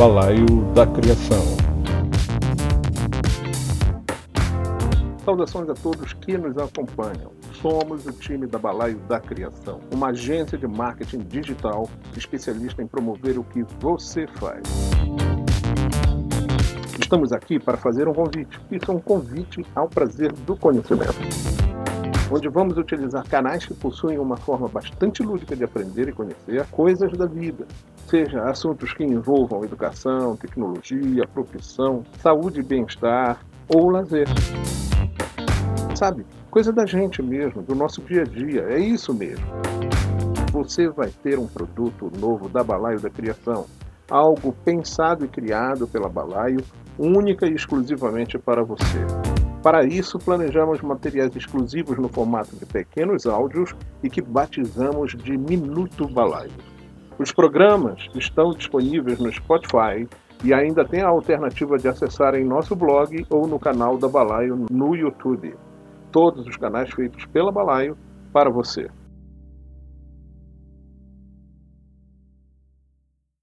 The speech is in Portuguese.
Balaio da Criação. Saudações a todos que nos acompanham. Somos o time da Balaio da Criação, uma agência de marketing digital especialista em promover o que você faz. Estamos aqui para fazer um convite. Isso é um convite ao prazer do conhecimento onde vamos utilizar canais que possuem uma forma bastante lúdica de aprender e conhecer coisas da vida, seja assuntos que envolvam educação, tecnologia, profissão, saúde e bem-estar ou lazer. Sabe, coisa da gente mesmo, do nosso dia a dia, é isso mesmo. Você vai ter um produto novo da Balaio da Criação, algo pensado e criado pela Balaio, única e exclusivamente para você. Para isso, planejamos materiais exclusivos no formato de pequenos áudios e que batizamos de Minuto Balaio. Os programas estão disponíveis no Spotify e ainda tem a alternativa de acessar em nosso blog ou no canal da Balaio no YouTube. Todos os canais feitos pela Balaio para você.